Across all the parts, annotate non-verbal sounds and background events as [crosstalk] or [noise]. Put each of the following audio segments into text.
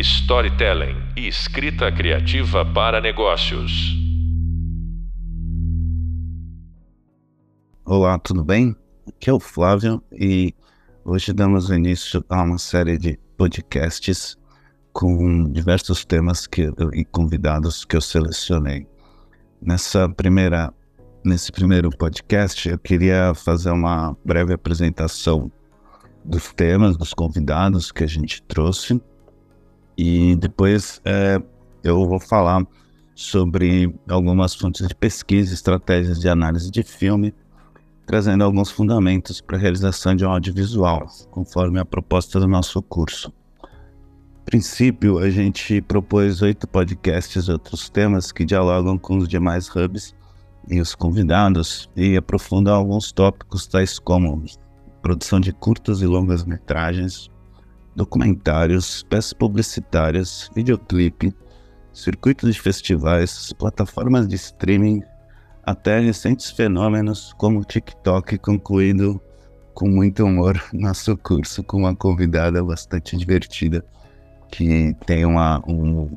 storytelling e escrita criativa para negócios. Olá, tudo bem? Aqui é o Flávio e hoje damos início a uma série de podcasts com diversos temas que, e convidados que eu selecionei. Nessa primeira, nesse primeiro podcast, eu queria fazer uma breve apresentação dos temas, dos convidados que a gente trouxe e depois é, eu vou falar sobre algumas fontes de pesquisa, estratégias de análise de filme, trazendo alguns fundamentos para a realização de um audiovisual, conforme a proposta do nosso curso. A princípio, a gente propôs oito podcasts e outros temas que dialogam com os demais hubs e os convidados e aprofundam alguns tópicos tais como produção de curtas e longas metragens, documentários, peças publicitárias, videoclipe, circuitos de festivais, plataformas de streaming, até recentes fenômenos como o TikTok, concluído com muito humor [laughs] nosso curso com uma convidada bastante divertida que tem uma, um,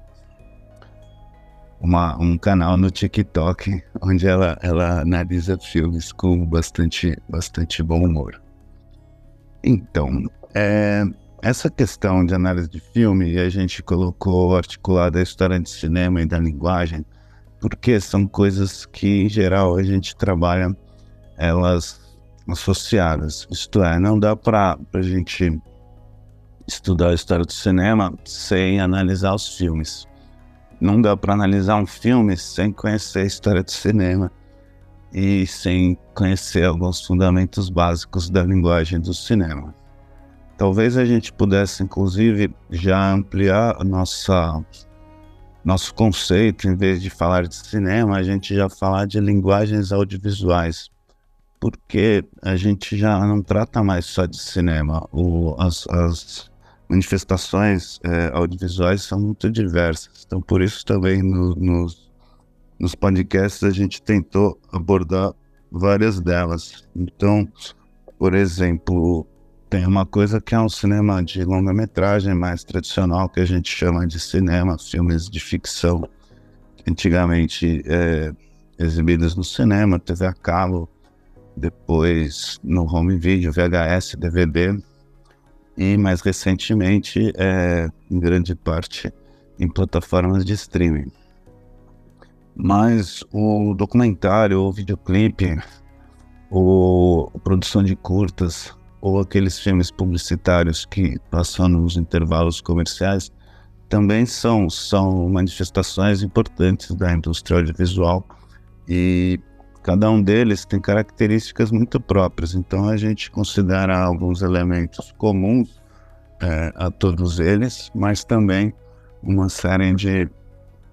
uma, um canal no TikTok onde ela, ela analisa filmes com bastante, bastante bom humor. Então, é, essa questão de análise de filme, a gente colocou articulada a história de cinema e da linguagem, porque são coisas que, em geral, a gente trabalha elas associadas. Isto é, não dá para a gente estudar a história do cinema sem analisar os filmes. Não dá para analisar um filme sem conhecer a história do cinema e sem conhecer alguns fundamentos básicos da linguagem do cinema. Talvez a gente pudesse, inclusive, já ampliar nossa, nosso conceito, em vez de falar de cinema, a gente já falar de linguagens audiovisuais, porque a gente já não trata mais só de cinema. O, as, as manifestações é, audiovisuais são muito diversas, então por isso também no, nos, nos podcasts a gente tentou abordar várias delas. Então, por exemplo, tem uma coisa que é um cinema de longa-metragem mais tradicional, que a gente chama de cinema, filmes de ficção, antigamente é, exibidos no cinema, TV a cabo, depois no home video, VHS, DVD, e mais recentemente, é, em grande parte, em plataformas de streaming. Mas o documentário, o videoclipe, o, a produção de curtas, ou aqueles filmes publicitários que passam nos intervalos comerciais, também são, são manifestações importantes da indústria audiovisual e cada um deles tem características muito próprias. Então a gente considera alguns elementos comuns é, a todos eles, mas também uma série de,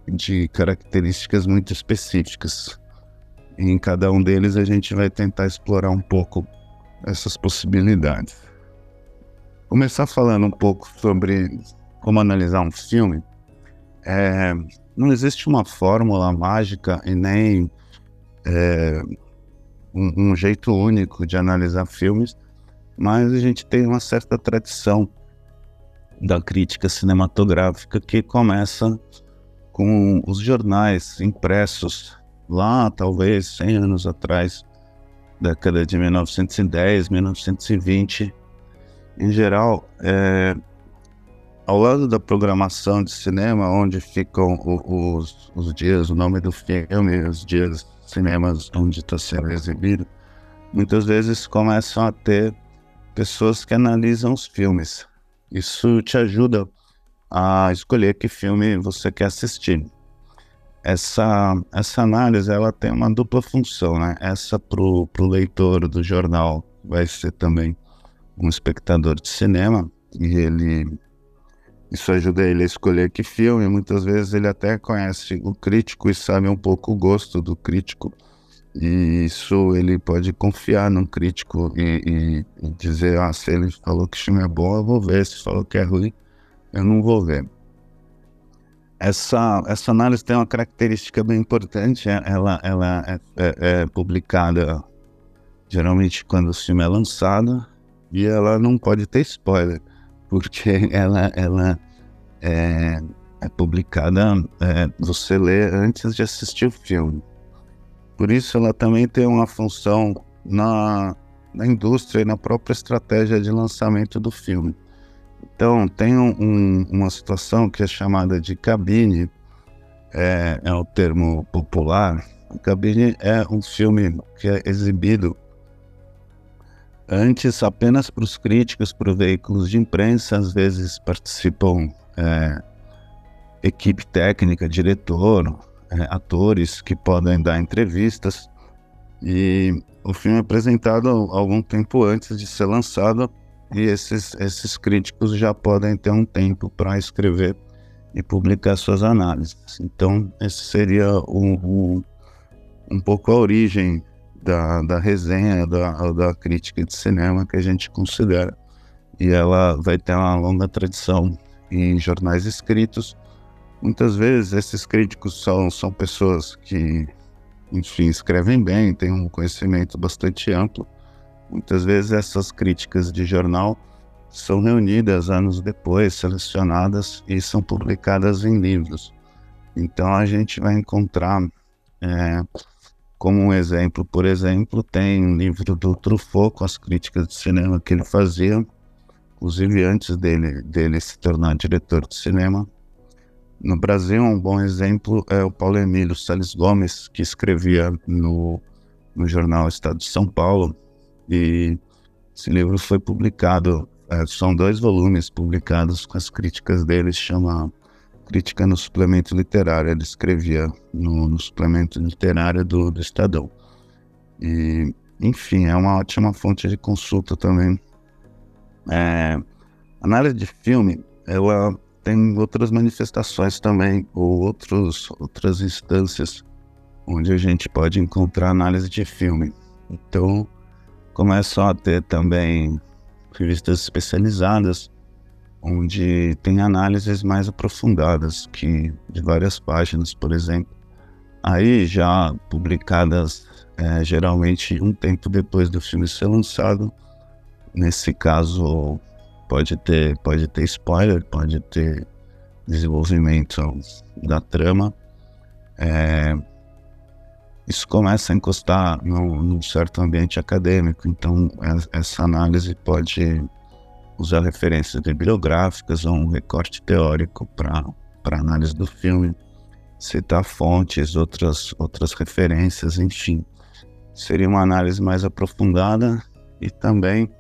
de características muito específicas. Em cada um deles a gente vai tentar explorar um pouco essas possibilidades. Começar falando um pouco sobre como analisar um filme. É, não existe uma fórmula mágica e nem é, um, um, jeito único de analisar filmes, mas a gente tem uma certa tradição da crítica cinematográfica que começa com os jornais impressos lá, talvez 100 anos atrás, década de 1910, 1920. Em geral, é, ao lado da programação de cinema, onde ficam os, os dias, o nome do filme, os dias cinemas onde está sendo exibido, muitas vezes começam a ter pessoas que analisam os filmes. Isso te ajuda a escolher que filme você quer assistir essa, essa análise ela tem uma dupla função, né? Essa para o leitor do jornal vai ser também um espectador de cinema e ele isso ajuda ele a escolher que filme. Muitas vezes ele até conhece o crítico e sabe um pouco o gosto do crítico. E isso ele pode confiar no crítico e, e, e dizer: ah, se ele falou que o filme é bom, eu vou ver. Se falou que é ruim, eu não vou ver. Essa, essa análise tem uma característica bem importante, é, ela, ela é, é, é publicada geralmente quando o filme é lançado e ela não pode ter spoiler, porque [laughs] ela, ela é, é publicada, é, você lê antes de assistir o filme. Por isso, ela também tem uma função na, na indústria e na própria estratégia de lançamento do filme. Então, tem um, um, uma situação que é chamada de cabine, é, é o termo popular. A cabine é um filme que é exibido antes apenas para os críticos, para os veículos de imprensa, às vezes participam é, equipe técnica, diretor, é, atores que podem dar entrevistas. E o filme é apresentado algum tempo antes de ser lançado e esses, esses críticos já podem ter um tempo para escrever e publicar suas análises. Então, esse seria um, um, um pouco a origem da, da resenha, da, da crítica de cinema que a gente considera. E ela vai ter uma longa tradição em jornais escritos Muitas vezes esses críticos são, são pessoas que, enfim, escrevem bem, têm um conhecimento bastante amplo. Muitas vezes essas críticas de jornal são reunidas anos depois, selecionadas e são publicadas em livros. Então a gente vai encontrar, é, como um exemplo, por exemplo, tem um livro do Truffaut com as críticas de cinema que ele fazia, inclusive antes dele, dele se tornar diretor de cinema, no Brasil, um bom exemplo é o Paulo Emílio Salles Gomes, que escrevia no, no jornal Estado de São Paulo. E esse livro foi publicado, é, são dois volumes publicados com as críticas dele, chama Crítica no Suplemento Literário. Ele escrevia no, no suplemento literário do, do Estadão. E, enfim, é uma ótima fonte de consulta também. É, análise de filme, ela tem outras manifestações também, ou outros, outras instâncias onde a gente pode encontrar análise de filme. Então, começam a ter também revistas especializadas, onde tem análises mais aprofundadas, que de várias páginas, por exemplo. Aí já publicadas é, geralmente um tempo depois do filme ser lançado. Nesse caso, pode ter, pode ter spoiler, pode ter desenvolvimento da trama. É, isso começa a encostar num, certo ambiente acadêmico, então essa análise pode usar referências bibliográficas ou um recorte teórico para análise do filme, citar fontes, outras, outras referências, enfim. Seria uma análise mais aprofundada e também,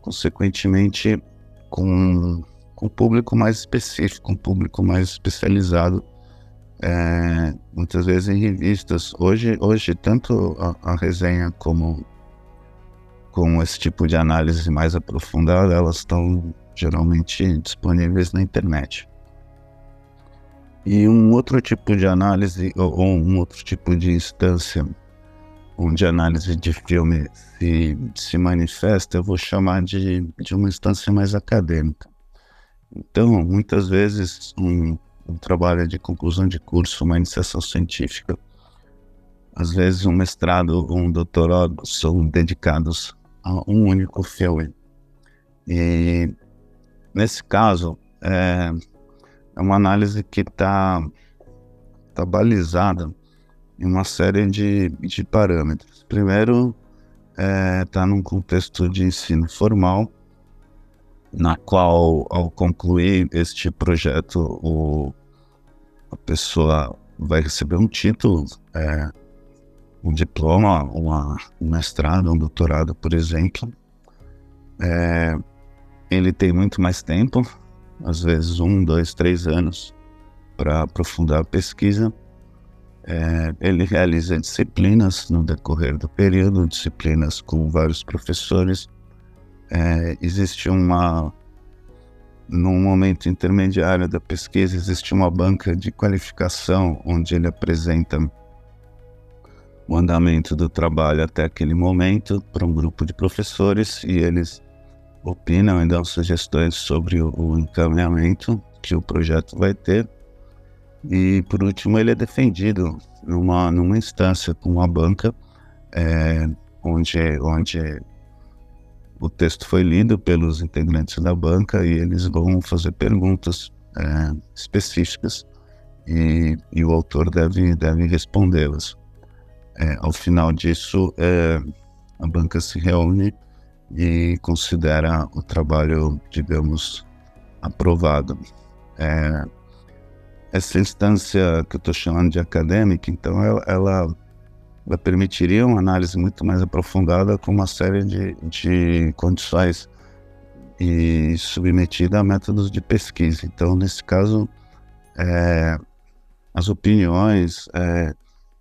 consequentemente, com, com um público mais específico, um público mais especializado, é, muitas vezes em revistas. Hoje, hoje tanto a, a resenha como com esse tipo de análise mais aprofundada, elas estão geralmente disponíveis na internet. E um outro tipo de análise, ou um outro tipo de instância onde a análise de filme se, se manifesta, eu vou chamar de, de uma instância mais acadêmica. Então, muitas vezes, um, um trabalho de conclusão de curso, uma iniciação científica, às vezes um mestrado ou um doutorado são dedicados a um único filme. E, nesse caso, é, é uma análise que está tá balizada em uma série de, de parâmetros. Primeiro, está é, tá num contexto de ensino formal, na qual, ao concluir este projeto, o, a pessoa vai receber um título, é, um diploma, uma, um mestrado, um doutorado, por exemplo. É, ele tem muito mais tempo, às vezes um, dois, três anos, para aprofundar a pesquisa. É, ele realiza disciplinas no decorrer do período, disciplinas com vários professores. É, existe uma. Num momento intermediário da pesquisa, existe uma banca de qualificação onde ele apresenta o andamento do trabalho até aquele momento para um grupo de professores e eles opinam e dão sugestões sobre o, o encaminhamento que o projeto vai ter e por último, ele é defendido numa, numa instância com uma banca, é, onde, onde o texto foi lido pelos integrantes da banca e eles vão fazer perguntas é, específicas e, e, o autor deve, deve respondê-las. É, ao final disso, é, a banca se reúne e considera o trabalho, digamos, aprovado. É, essa instância que eu estou chamando de acadêmica, então, ela, ela, permitiria uma análise muito mais aprofundada com uma série de, de condições e submetida a métodos de pesquisa. Então, nesse caso, é, as opiniões, é,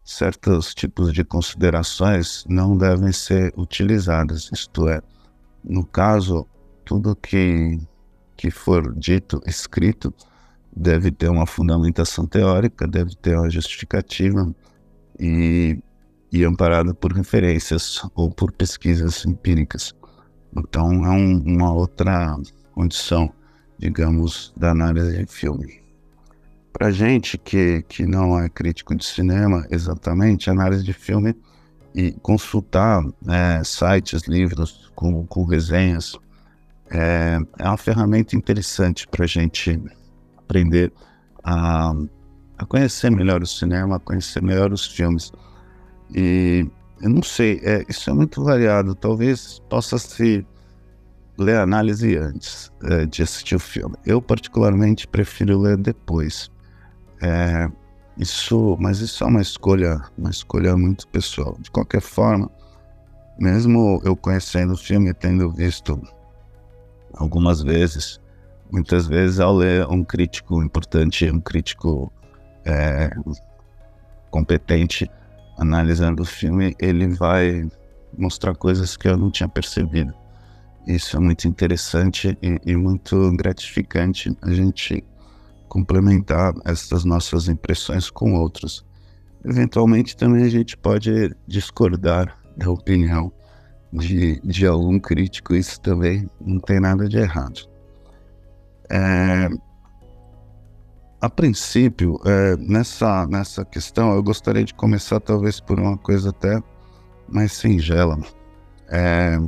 certos tipos de considerações não devem ser utilizadas. Isto é, no caso, tudo que, que for dito, escrito, deve ter uma fundamentação teórica, deve ter uma justificativa e, e amparado por referências ou por pesquisas empíricas. Então, é um, uma outra condição, digamos, da análise de filme. Para gente que, que não é crítico de cinema, exatamente, análise de filme e consultar é, sites, livros com, com resenhas é, é uma ferramenta interessante para a gente aprender a, a conhecer melhor o cinema, a conhecer melhor os filmes. E eu não sei, é, isso é muito variado. Talvez possa se ler a análise antes é, de assistir o filme. Eu, particularmente, prefiro ler depois. É, isso, mas isso é uma escolha, uma escolha muito pessoal. De qualquer forma, mesmo eu conhecendo o filme, tendo visto algumas vezes, muitas vezes ao ler um crítico importante, um crítico é, competente, analisando o filme, ele vai mostrar coisas que eu não tinha percebido. Isso é muito interessante e, e muito gratificante a gente complementar essas nossas impressões com outros. Eventualmente também a gente pode discordar da opinião de, de algum crítico, isso também não tem nada de errado. É, a princípio, é, nessa, nessa questão, eu gostaria de começar talvez por uma coisa até mais singela. É,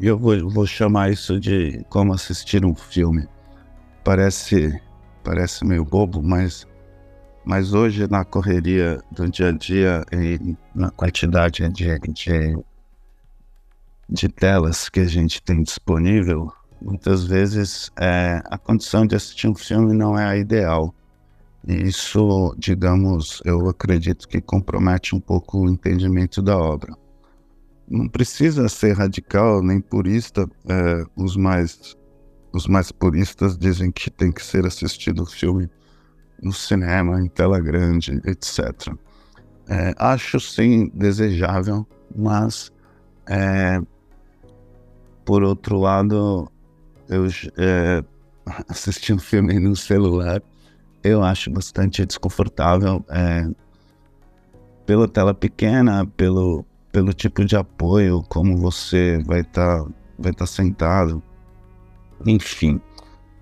eu vou, vou chamar isso de como assistir um filme. Parece, parece meio bobo, mas, mas hoje na correria do dia a dia e na quantidade de, de, de telas que a gente tem disponível, muitas vezes é, a condição de assistir um filme não é a ideal. E isso, digamos, eu acredito que compromete um pouco o entendimento da obra. Não precisa ser radical nem purista. É, os mais os mais puristas dizem que tem que ser assistido o filme no cinema, em tela grande, etc. É, acho sim desejável, mas é, por outro lado, eu é, assisti um filme no celular, eu acho bastante desconfortável. É, pela tela pequena, pelo, pelo tipo de apoio, como você vai estar tá, vai tá sentado. Enfim,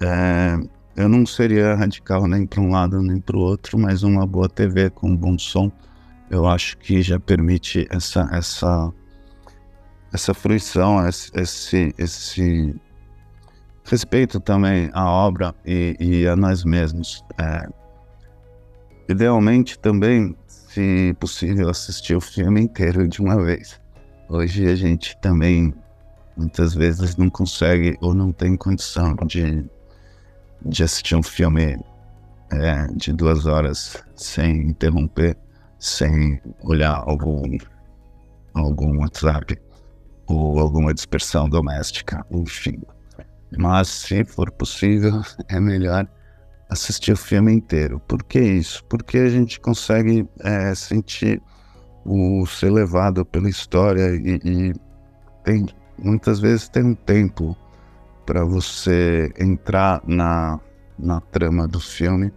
é, eu não seria radical nem para um lado nem para o outro, mas uma boa TV com um bom som, eu acho que já permite essa essa essa fruição, esse, esse, esse respeito também à obra e, e a nós mesmos. É, idealmente também, se possível, assistir o filme inteiro de uma vez. Hoje a gente também muitas vezes não consegue ou não tem condição de, de assistir um filme é, de duas horas sem interromper, sem olhar algum, algum WhatsApp ou alguma dispersão doméstica, enfim. Mas, se for possível, [laughs] é melhor assistir o filme inteiro. Por que isso? Porque a gente consegue é, sentir o ser levado pela história e, e tem, muitas vezes tem um tempo para você entrar na, na trama do filme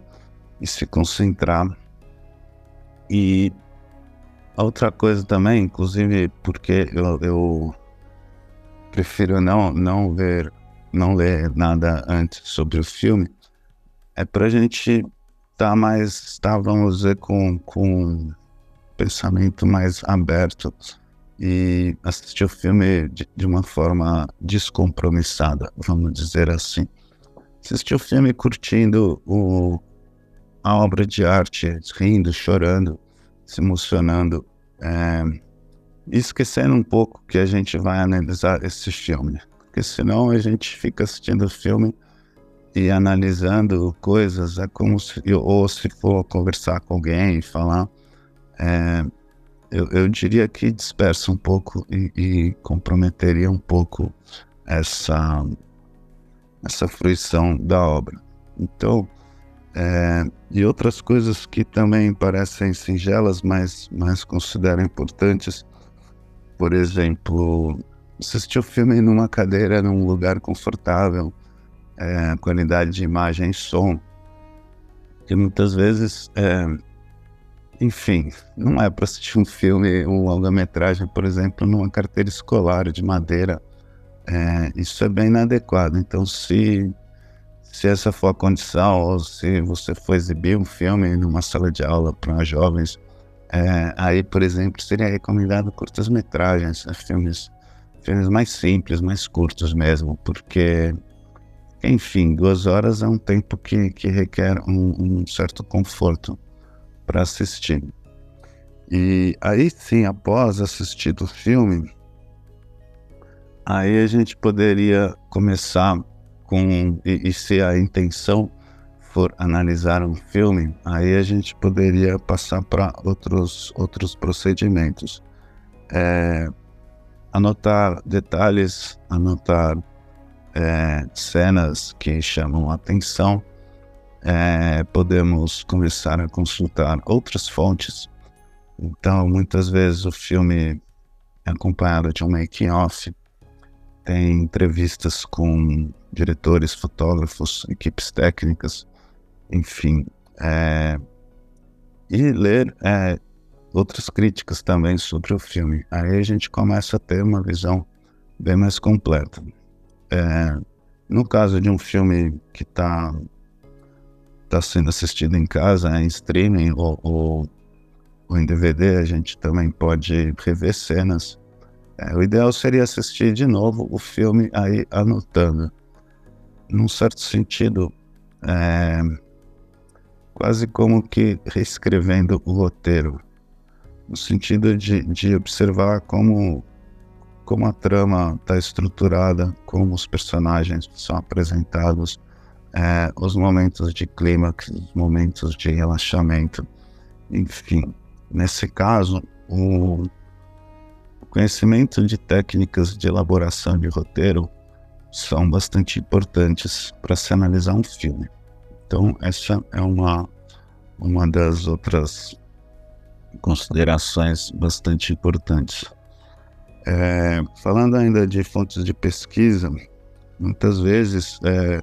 e se concentrar. E outra coisa também, inclusive porque eu, eu prefiro não, não ver não ler nada antes sobre o filme, é para a gente estar tá mais, tá, vamos dizer, com, com um pensamento mais aberto e assistir o filme de, de uma forma descompromissada, vamos dizer assim. assistir o filme curtindo o, a obra de arte, rindo, chorando, se emocionando, é, esquecendo um pouco que a gente vai analisar esse filme, porque senão a gente fica assistindo filme e analisando coisas, é como se, ou se for conversar com alguém, falar, é, eu, eu, diria que dispersa um pouco e, e comprometeria um pouco essa, essa fruição da obra. Então, é, e outras coisas que também parecem singelas, mas, mas considero importantes, por exemplo, assistir o filme numa cadeira, num lugar confortável, é, qualidade de imagem e som, que muitas vezes, é, enfim, não é para assistir um filme, um longa-metragem, por exemplo, numa carteira escolar de madeira. É, isso é bem inadequado. Então, se, se essa for a condição, ou se você for exibir um filme numa sala de aula para jovens, é, aí, por exemplo, seria recomendado curtas-metragens, né, filmes, filmes mais simples, mais curtos mesmo, porque, enfim, duas horas é um tempo que, que requer um, um certo conforto para assistir. E aí sim, após assistir o filme, aí a gente poderia começar com, e, e se a intenção for analisar um filme, aí a gente poderia passar para outros, outros procedimentos. É, anotar detalhes, anotar é, cenas que chamam a atenção. É, podemos começar a consultar outras fontes. Então, muitas vezes o filme é acompanhado de um making-off, tem entrevistas com diretores, fotógrafos, equipes técnicas, enfim, é, e ler é, outras críticas também sobre o filme. Aí a gente começa a ter uma visão bem mais completa. É, no caso de um filme que está tá sendo assistido em casa, em streaming ou, ou, ou, em DVD, a gente também pode rever cenas. É, o ideal seria assistir de novo o filme aí anotando. Num certo sentido, é, quase como que reescrevendo o roteiro, no sentido de, de observar como, como a trama está estruturada, como os personagens são apresentados, é, os momentos de clímax, os momentos de relaxamento, enfim. Nesse caso, o conhecimento de técnicas de elaboração de roteiro são bastante importantes para se analisar um filme. Então, essa é uma, uma das outras considerações bastante importantes. É, falando ainda de fontes de pesquisa, muitas vezes é,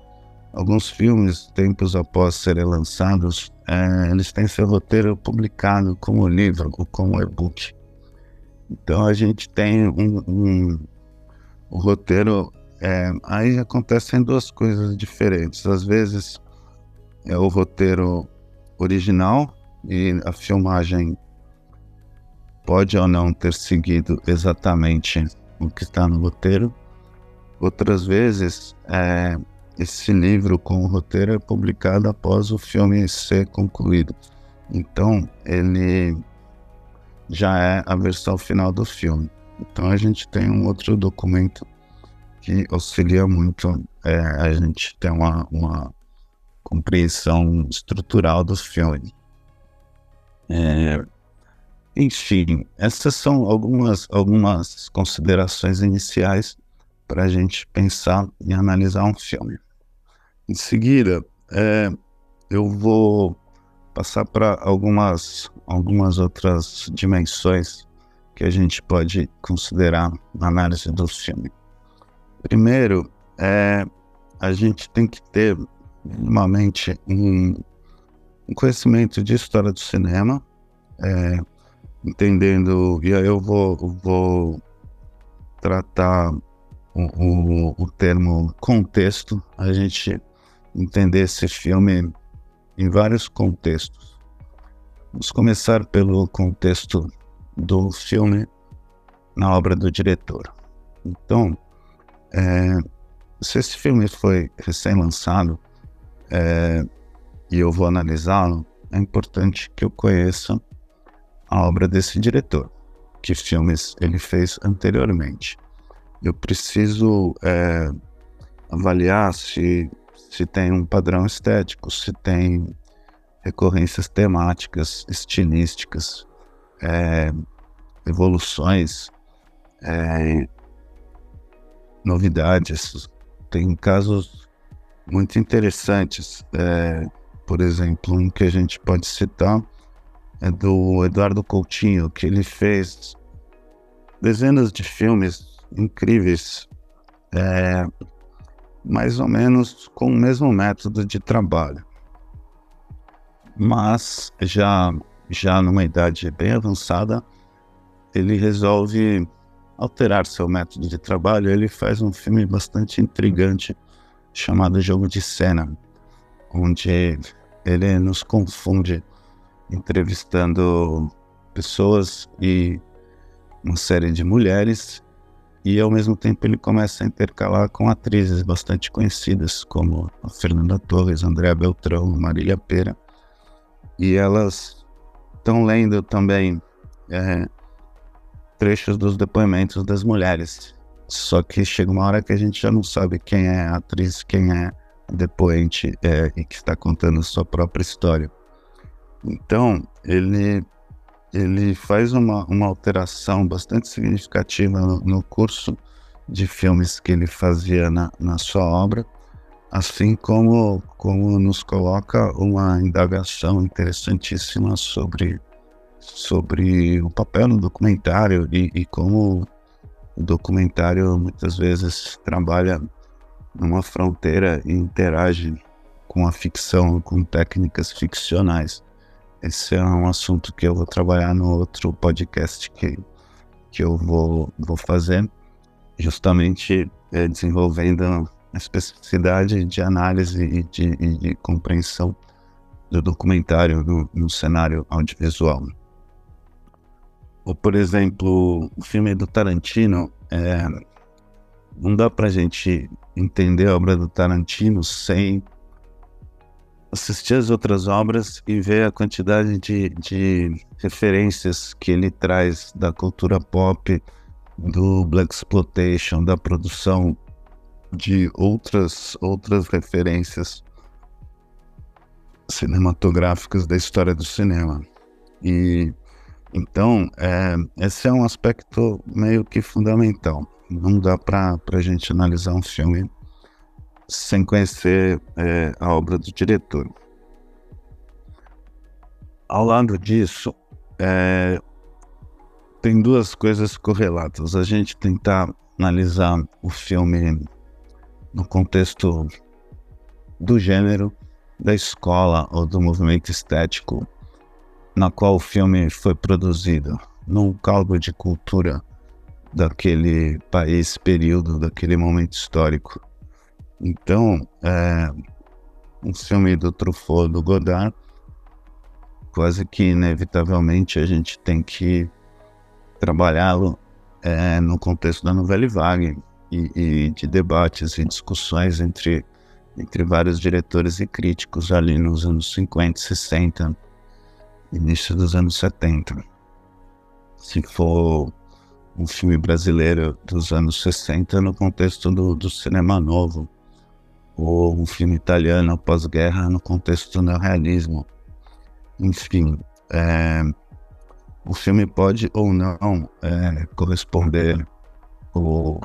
alguns filmes, tempos após serem lançados, é, eles têm seu roteiro publicado como livro ou como e-book. Então a gente tem um, um, um roteiro. É, aí acontecem duas coisas diferentes. Às vezes é o roteiro original e a filmagem pode ou não ter seguido exatamente o que está no roteiro. Outras vezes, é, esse livro com o roteiro é publicado após o filme ser concluído. Então, ele já é a versão final do filme. Então, a gente tem um outro documento que auxilia muito é, a gente ter uma, uma compreensão estrutural do filme. É, enfim, essas são algumas, algumas considerações iniciais para a gente pensar e analisar um filme. Em seguida, é, eu vou passar para algumas, algumas outras dimensões que a gente pode considerar na análise do filme. Primeiro, é, a gente tem que ter minimamente um, um conhecimento de história do cinema, é, entendendo, e aí eu vou, vou tratar o, o, o, termo contexto, a gente entender esse filme em vários contextos. Vamos começar pelo contexto do filme na obra do diretor. Então, é, se esse filme foi recém-lançado é, e eu vou analisá-lo, é importante que eu conheça a obra desse diretor, que filmes ele fez anteriormente. Eu preciso é, avaliar se, se tem um padrão estético, se tem recorrências temáticas, estilísticas, é, evoluções, é, novidades. Tem casos muito interessantes, é, por exemplo, um que a gente pode citar do Eduardo Coutinho, que ele fez dezenas de filmes incríveis, é, mais ou menos com o mesmo método de trabalho mas já já numa idade bem avançada, ele resolve alterar seu método de trabalho. Ele faz um filme bastante intrigante chamado Jogo de Cena, onde ele nos confunde entrevistando pessoas e uma série de mulheres e ao mesmo tempo ele começa a intercalar com atrizes bastante conhecidas como a Fernanda Torres, Andréa Beltrão, Marília Pera e elas estão lendo também é, trechos dos depoimentos das mulheres. Só que chega uma hora que a gente já não sabe quem é a atriz, quem é a depoente é, e que está contando a sua própria história. Então, ele, ele faz uma, uma alteração bastante significativa no, no curso de filmes que ele fazia na, na sua obra assim como, como nos coloca uma indagação interessantíssima sobre, sobre o papel no documentário e, e como o documentário muitas vezes trabalha numa fronteira e interage com a ficção, com técnicas ficcionais. Esse é um assunto que eu vou trabalhar no outro podcast que, que eu vou, vou fazer, justamente é, desenvolvendo a especificidade de análise e de, e de compreensão do documentário no, cenário audiovisual. Ou, por exemplo, o filme do Tarantino, é, não dá para a gente entender a obra do Tarantino sem assistir as outras obras e ver a quantidade de, de referências que ele traz da cultura pop, do Black Exploitation, da produção de outras, outras referências cinematográficas da história do cinema. E então, é, esse é um aspecto meio que fundamental. Não dá para a gente analisar um filme sem conhecer é, a obra do diretor. Ao lado disso, é, tem duas coisas correlatas. A gente tentar analisar o filme no contexto do gênero, da escola ou do movimento estético na qual o filme foi produzido, num caldo de cultura daquele país, período, daquele momento histórico. Então, é, um filme do Truffaut, do Godard, quase que inevitavelmente a gente tem que trabalhá-lo é, no contexto da novela vague, e, e de debates e discussões entre, entre vários diretores e críticos ali nos anos 50, 60, início dos anos 70. Se for um filme brasileiro dos anos 60 no contexto do, do cinema novo, ou um filme italiano pós-guerra no contexto do neorrealismo. Enfim, é, o filme pode ou não é, corresponder ou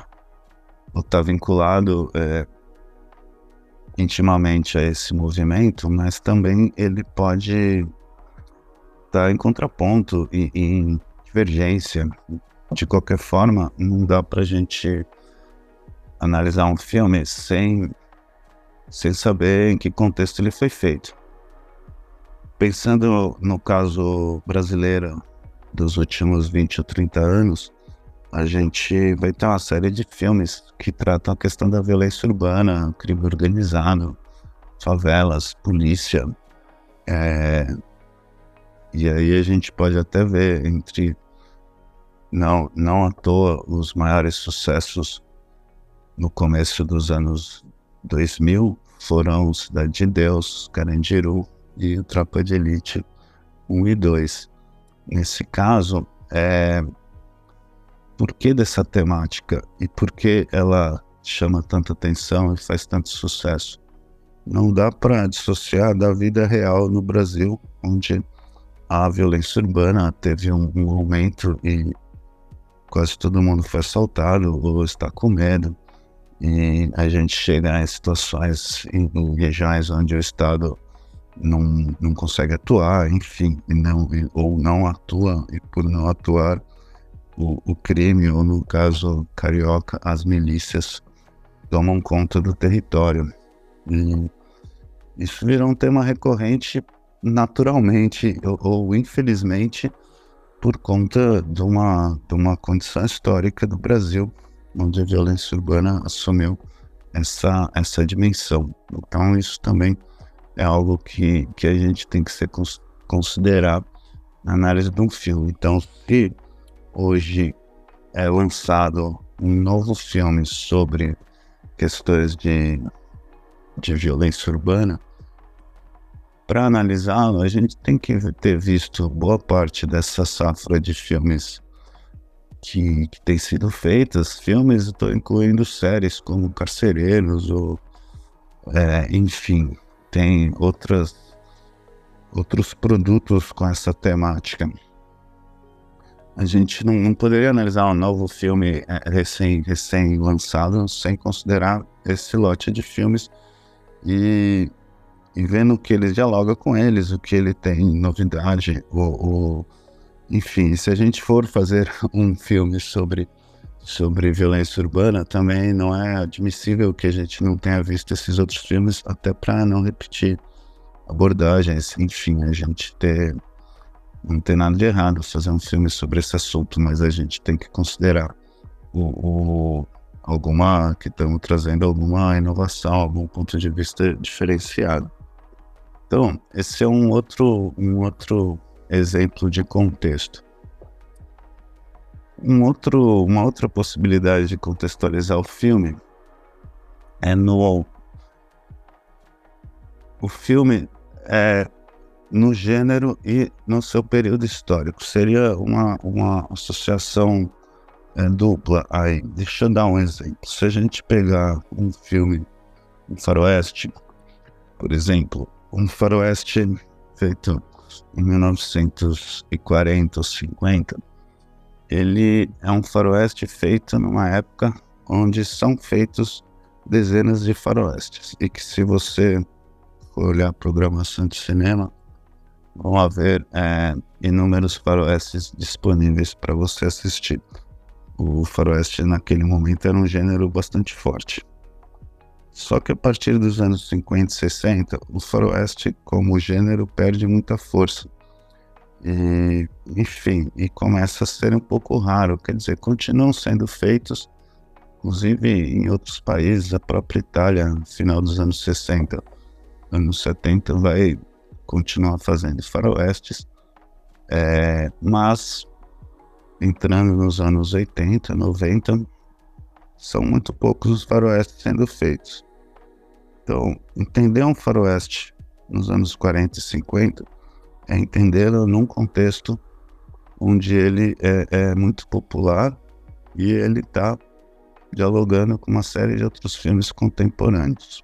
está vinculado é, intimamente a esse movimento, mas também ele pode estar tá em contraponto e em divergência. De qualquer forma, não dá para gente analisar um filme sem, sem saber em que contexto ele foi feito. Pensando no caso brasileiro dos últimos 20 ou 30 anos, a gente vai ter uma série de filmes que tratam a questão da violência urbana, crime organizado, favelas, polícia. É... E aí a gente pode até ver entre não, não à toa os maiores sucessos no começo dos anos 2000 foram Cidade de Deus, Carandiru e Tropa de Elite 1 e 2. Nesse caso, é, por que dessa temática e por que ela chama tanta atenção e faz tanto sucesso? Não dá para dissociar da vida real no Brasil, onde a violência urbana teve um, um aumento e quase todo mundo foi assaltado ou está com medo. E a gente chega em situações, em, regiões onde o Estado não, não consegue atuar, enfim, não, ou não atua, e por não atuar, o, o crime, ou no caso carioca, as milícias tomam conta do território. E isso virou um tema recorrente naturalmente ou, ou infelizmente por conta de uma, de uma condição histórica do Brasil, onde a violência urbana assumiu essa, essa dimensão. Então, isso também é algo que, que a gente tem que ser considerar na análise de um filme. Então, se hoje é lançado um novo filme sobre questões de, de violência urbana, para analisá-lo, a gente tem que ter visto boa parte dessa safra de filmes que, que tem sido feitas. Filmes, estou incluindo séries como Carcereiros, ou, é, enfim, tem outras, outros produtos com essa temática. A gente não, não poderia analisar um novo filme é, recém, sem considerar esse lote de filmes e e vendo que ele dialoga com eles, o que ele tem novidade, ou, enfim, se a gente for fazer [laughs] um filme sobre, sobre violência urbana, também não é admissível que a gente não tenha visto esses outros filmes, até para não repetir abordagens, enfim, a gente ter não tem nada de errado fazer um filme sobre esse assunto, mas a gente tem que considerar o, o alguma que estamos trazendo alguma inovação, algum ponto de vista diferenciado. Então, esse é um outro, um outro exemplo de contexto. Um outro, uma outra possibilidade de contextualizar o filme é no. O filme é no gênero e no seu período histórico. Seria uma, uma associação é, dupla aí. Deixa eu dar um exemplo. Se a gente pegar um filme, um faroeste, por exemplo, um faroeste feito em 1940 ou 50, ele é um faroeste feito numa época onde são feitos dezenas de faroestes e que se você for olhar a programação de cinema, vão haver é, inúmeros faroestes disponíveis para você assistir. O faroeste naquele momento era um gênero bastante forte. Só que a partir dos anos 50 e 60, o faroeste como gênero perde muita força. E, enfim, e começa a ser um pouco raro, quer dizer, continuam sendo feitos, inclusive em outros países, a própria Itália, no final dos anos 60, anos 70, vai continuar fazendo faroestes, é, mas entrando nos anos 80, 90, são muito poucos os faroestes sendo feitos. Então, entender um faroeste nos anos 40 e 50 é entendê-lo num contexto onde ele é, é muito popular e ele está dialogando com uma série de outros filmes contemporâneos.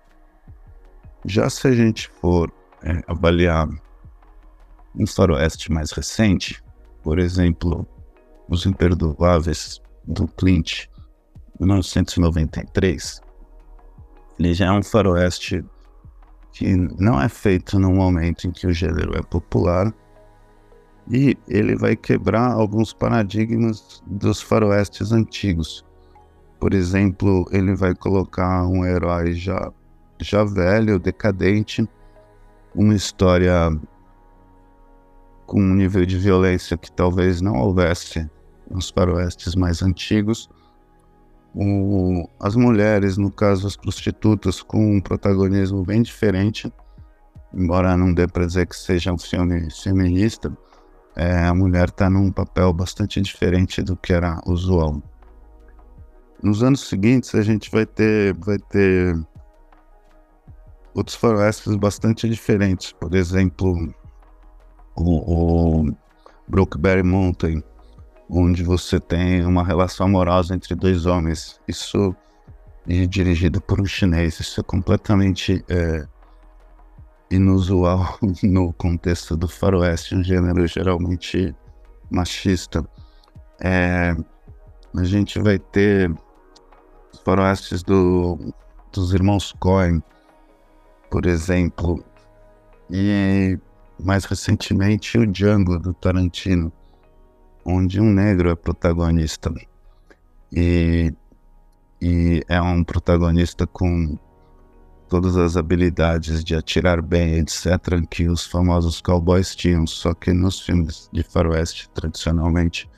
Já se a gente for é, avaliar um faroeste mais recente, por exemplo, Os Imperdoáveis do Clint, 1993, ele já é um faroeste que não é feito no momento em que o gênero é popular e ele vai quebrar alguns paradigmas dos faroestes antigos. Por exemplo, ele vai colocar um herói já, já velho, decadente, uma história com um nível de violência que talvez não houvesse nos faroestes mais antigos, o, as mulheres, no caso as prostitutas, com um protagonismo bem diferente, embora não dê para dizer que seja um filme feminista, é, a mulher está num papel bastante diferente do que era usual. nos anos seguintes a gente vai ter, vai ter outros faroestes bastante diferentes. Por exemplo, o, o Brokeberry Mountain, onde você tem uma relação amorosa entre dois homens. Isso é dirigido por um chinês. Isso é completamente é, inusual [laughs] no contexto do faroeste, um gênero geralmente machista. É, a gente vai ter os faroestes do, dos irmãos Coen, por exemplo, e mais recentemente o Django do Tarantino, onde um negro é protagonista. E, e é um protagonista com todas as habilidades de atirar bem, etc., que os famosos cowboys tinham, só que nos filmes de faroeste, tradicionalmente,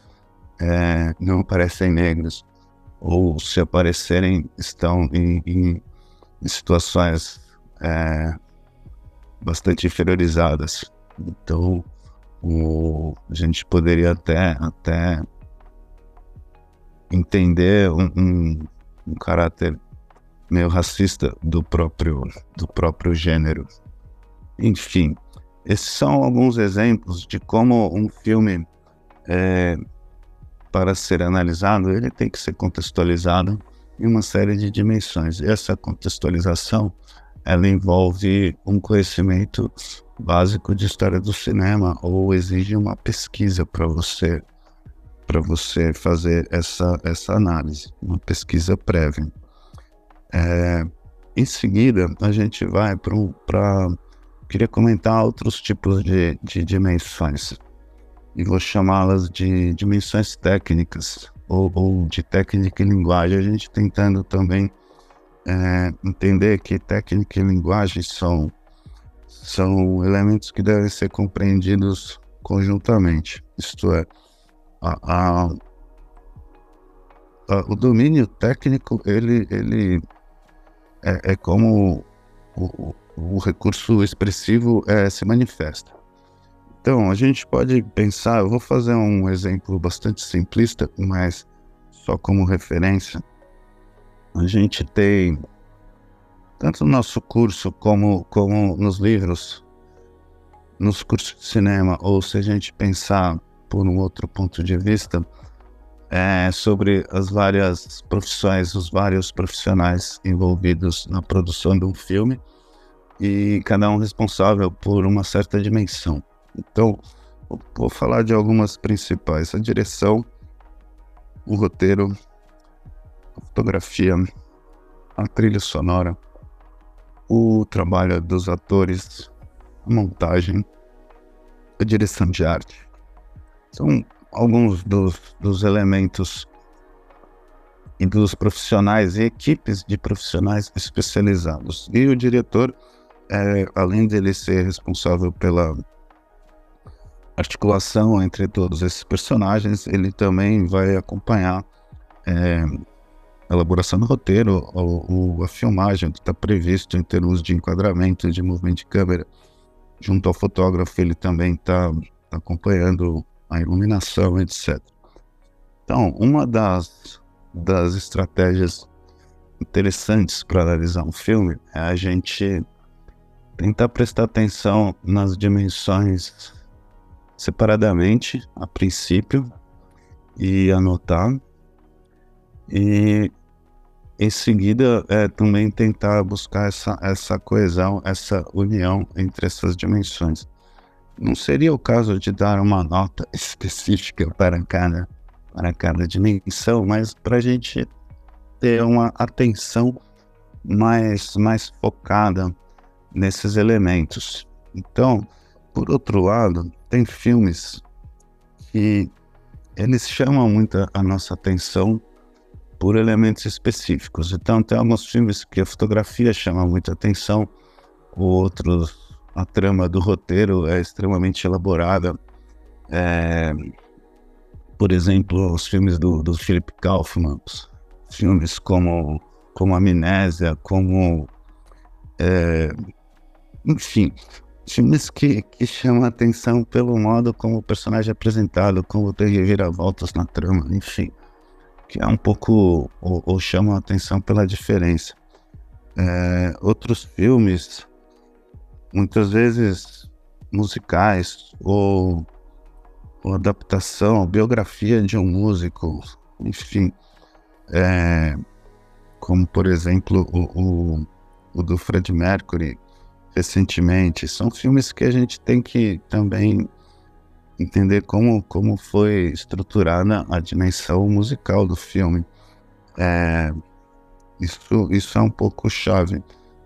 é, não aparecem negros, ou se aparecerem, estão em, em, situações é, bastante inferiorizadas. Então, o, a gente poderia até, até entender um, um, um caráter meio racista do próprio, do próprio gênero. Enfim, esses são alguns exemplos de como um filme, é, para ser analisado, ele tem que ser contextualizado em uma série de dimensões. E essa contextualização, ela envolve um conhecimento básico de história do cinema ou exige uma pesquisa para você para você fazer essa essa análise, uma pesquisa prévia. É, em seguida, a gente vai para. Queria comentar outros tipos de, de dimensões, e vou chamá-las de dimensões técnicas, ou, ou, de técnica e linguagem, a gente tentando também é, entender que técnica e linguagem são, são elementos que devem ser compreendidos conjuntamente, isto é, a, a, a, o domínio técnico ele, ele é, é como o, o, recurso expressivo é, se manifesta. Então, a gente pode pensar, eu vou fazer um exemplo bastante simplista, mas só como referência. A gente tem, tanto no nosso curso como, como nos livros, nos cursos de cinema, ou se a gente pensar por um outro ponto de vista, é, sobre as várias profissões, os vários profissionais envolvidos na produção de um filme e cada um responsável por uma certa dimensão. Então, vou falar de algumas principais: a direção, o roteiro, a fotografia, a trilha sonora, o trabalho dos atores, a montagem, a direção de arte. São alguns dos, dos elementos e dos profissionais e equipes de profissionais especializados. E o diretor, é, além dele ser responsável pela articulação entre todos esses personagens, ele também vai acompanhar é, elaboração do roteiro, ou, a filmagem que está previsto em termos de enquadramento, de movimento de câmera. Junto ao fotógrafo, ele também está acompanhando a iluminação, etc. Então, uma das, das estratégias interessantes para analisar um filme é a gente tentar prestar atenção nas dimensões separadamente, a princípio, e anotar. E em seguida, é, também tentar buscar essa, essa coesão, essa união entre essas dimensões. Não seria o caso de dar uma nota [laughs] específica para cada, para cada dimensão, mas para a gente ter uma atenção mais, mais focada nesses elementos. Então, por outro lado, tem filmes que eles chamam muito a nossa atenção por elementos específicos. Então, tem alguns filmes que a fotografia chama muita atenção, outros a trama do roteiro é extremamente elaborada. É, por exemplo, os filmes do, do Philip Kaufman, filmes como, como Amnésia, como. É, enfim, filmes que, que chamam a atenção pelo modo como o personagem é apresentado, como tem reviravoltas na trama, enfim. Que é um pouco ou, ou chamam a atenção pela diferença. É, outros filmes, muitas vezes musicais ou, ou adaptação, biografia de um músico, enfim, é, como por exemplo o, o, o do Fred Mercury recentemente, são filmes que a gente tem que também entender como, como foi estruturada a dimensão musical do filme. É, isso, isso é um pouco chave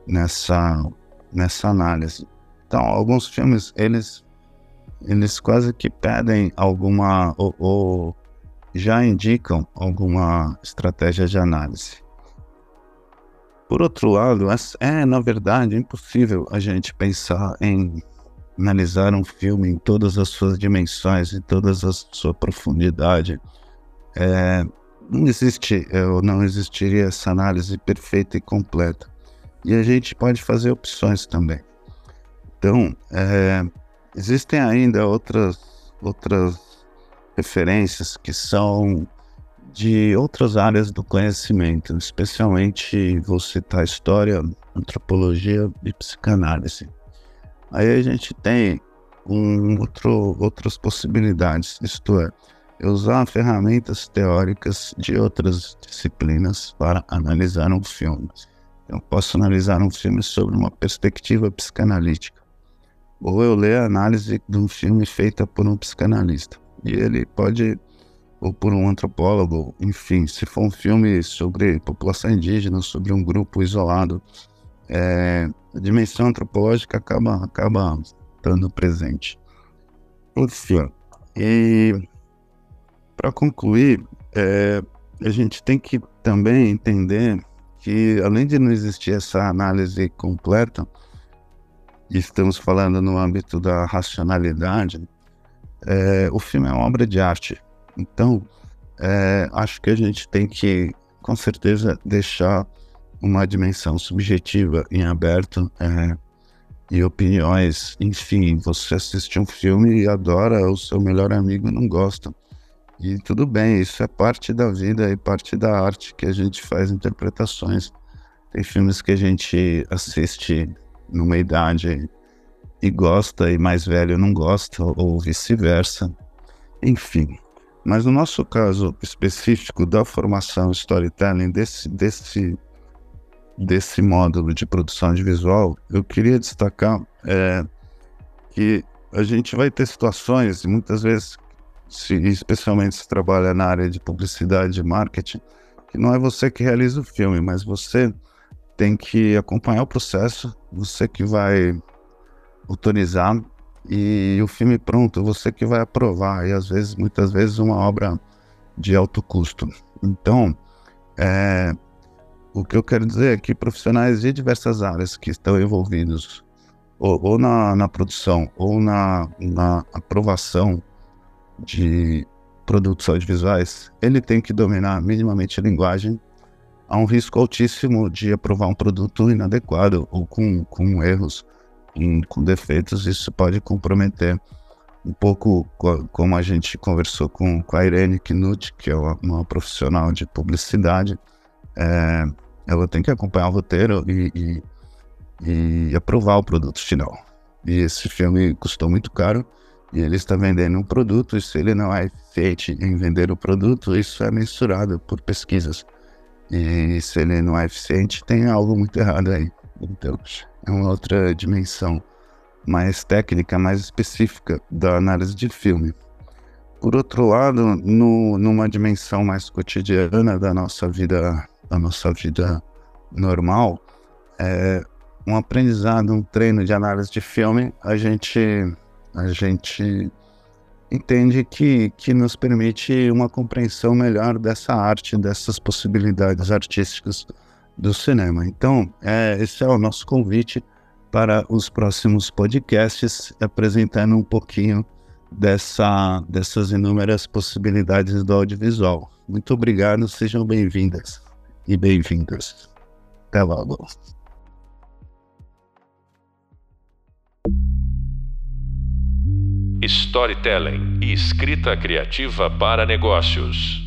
nessa, nessa análise. Então, alguns filmes, eles, eles quase que pedem alguma, ou, ou já indicam alguma estratégia de análise. Por outro lado, é, na verdade, impossível a gente pensar em analisar um filme em todas as suas dimensões, em todas a sua profundidade. É, não existe, ou não existiria essa análise perfeita e completa. E a gente pode fazer opções também. Então, é, existem ainda outras, outras referências que são de outras áreas do conhecimento, especialmente vou citar história, antropologia e psicanálise. Aí a gente tem um outro, outras possibilidades, isto é, usar ferramentas teóricas de outras disciplinas para analisar um filme. Eu posso analisar um filme sobre uma perspectiva psicanalítica, ou eu ler a análise de um filme feita por um psicanalista. E ele pode ou por um antropólogo, enfim, se for um filme sobre população indígena, sobre um grupo isolado, é, a dimensão antropológica acaba, acaba estando presente. Enfim, e para concluir, é, a gente tem que também entender que, além de não existir essa análise completa, estamos falando no âmbito da racionalidade, é, o filme é uma obra de arte. Então, é, acho que a gente tem que, com certeza, deixar uma dimensão subjetiva em aberto é, e opiniões. Enfim, você assiste um filme e adora, o seu melhor amigo não gosta. E tudo bem, isso é parte da vida e parte da arte que a gente faz interpretações. Tem filmes que a gente assiste numa idade e gosta, e mais velho não gosta, ou vice-versa. Enfim, mas no nosso caso específico da formação storytelling, desse, desse, desse módulo de produção de visual, eu queria destacar é, que a gente vai ter situações, muitas vezes, se, especialmente se trabalha na área de publicidade e marketing, que não é você que realiza o filme, mas você tem que acompanhar o processo, você que vai autorizar e o filme pronto, você que vai aprovar, e às vezes, muitas vezes, uma obra de alto custo. Então, é, o que eu quero dizer é que profissionais de diversas áreas que estão envolvidos, ou, ou na, na, produção, ou na, na aprovação de produtos audiovisuais, ele tem que dominar minimamente a linguagem. Há um risco altíssimo de aprovar um produto inadequado ou com, com erros com defeitos, isso pode comprometer um pouco como a gente conversou com, com a Irene Knut, que é uma, uma profissional de publicidade. É, ela tem que acompanhar o roteiro e, e, e, aprovar o produto final. E esse filme custou muito caro e ele está vendendo um produto, e se ele não é eficiente em vender o produto, isso é mensurado por pesquisas. E se ele não é eficiente, tem algo muito errado aí. Então, é uma outra dimensão mais técnica, mais específica da análise de filme. Por outro lado, no, numa dimensão mais cotidiana da nossa vida, da nossa vida normal, é, um aprendizado, um treino de análise de filme, a gente, a gente entende que, que nos permite uma compreensão melhor dessa arte, dessas possibilidades artísticas do cinema. Então, é, esse é o nosso convite para os próximos podcasts, apresentando um pouquinho dessa, dessas inúmeras possibilidades do audiovisual. Muito obrigado, sejam bem-vindas e bem-vindos. Até logo. Storytelling e escrita criativa para negócios.